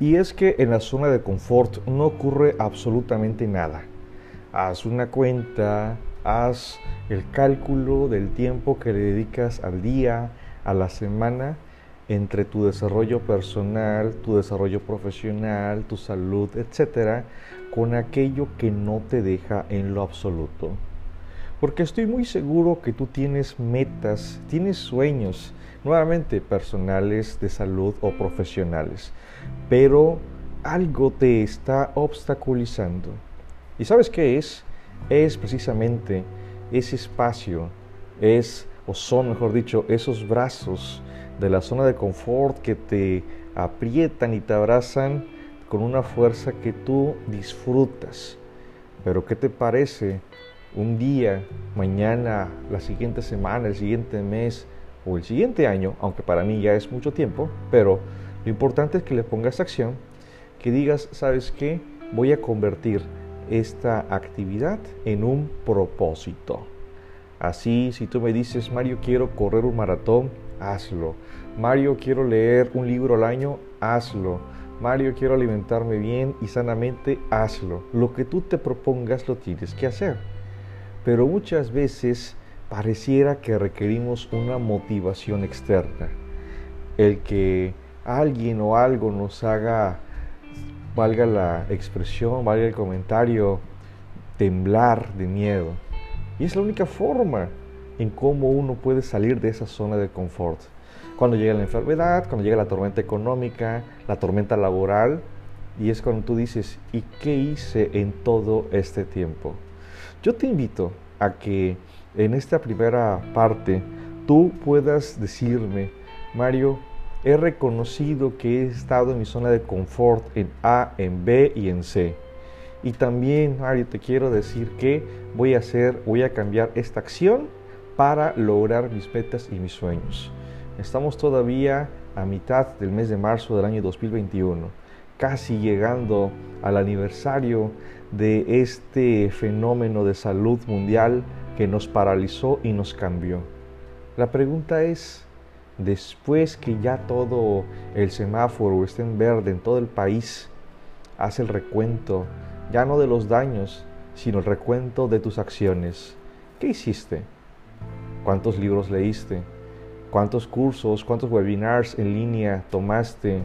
Y es que en la zona de confort no ocurre absolutamente nada. Haz una cuenta, haz el cálculo del tiempo que le dedicas al día, a la semana, entre tu desarrollo personal, tu desarrollo profesional, tu salud, etcétera, con aquello que no te deja en lo absoluto. Porque estoy muy seguro que tú tienes metas, tienes sueños, nuevamente personales, de salud o profesionales, pero algo te está obstaculizando. ¿Y sabes qué es? Es precisamente ese espacio, es, o son, mejor dicho, esos brazos de la zona de confort que te aprietan y te abrazan con una fuerza que tú disfrutas. Pero ¿qué te parece un día, mañana, la siguiente semana, el siguiente mes o el siguiente año, aunque para mí ya es mucho tiempo, pero lo importante es que le pongas acción, que digas, ¿sabes qué? Voy a convertir esta actividad en un propósito. Así, si tú me dices, Mario, quiero correr un maratón, hazlo. Mario, quiero leer un libro al año, hazlo. Mario, quiero alimentarme bien y sanamente, hazlo. Lo que tú te propongas lo tienes que hacer. Pero muchas veces pareciera que requerimos una motivación externa. El que alguien o algo nos haga, valga la expresión, valga el comentario, temblar de miedo. Y es la única forma en cómo uno puede salir de esa zona de confort. Cuando llega la enfermedad, cuando llega la tormenta económica, la tormenta laboral, y es cuando tú dices, ¿y qué hice en todo este tiempo? Yo te invito a que en esta primera parte tú puedas decirme, Mario, he reconocido que he estado en mi zona de confort en A, en B y en C. Y también, Mario, te quiero decir que voy a hacer, voy a cambiar esta acción para lograr mis metas y mis sueños. Estamos todavía a mitad del mes de marzo del año 2021, casi llegando al aniversario de este fenómeno de salud mundial que nos paralizó y nos cambió. La pregunta es, después que ya todo el semáforo esté en verde en todo el país, haz el recuento, ya no de los daños, sino el recuento de tus acciones. ¿Qué hiciste? ¿Cuántos libros leíste? ¿Cuántos cursos, cuántos webinars en línea tomaste?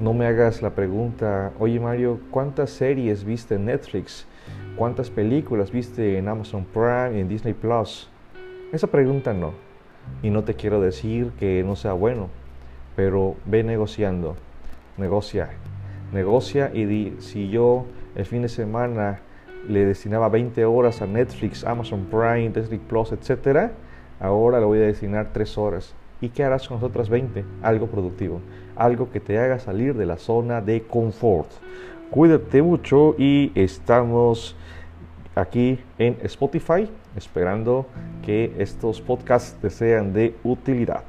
No me hagas la pregunta, oye Mario, ¿cuántas series viste en Netflix? ¿Cuántas películas viste en Amazon Prime y en Disney Plus? Esa pregunta no. Y no te quiero decir que no sea bueno, pero ve negociando, negocia, negocia y di, si yo el fin de semana le destinaba 20 horas a Netflix, Amazon Prime, Disney Plus, etc., ahora le voy a destinar 3 horas. ¿Y qué harás con las otras 20? Algo productivo, algo que te haga salir de la zona de confort. Cuídate mucho y estamos aquí en Spotify esperando que estos podcasts te sean de utilidad.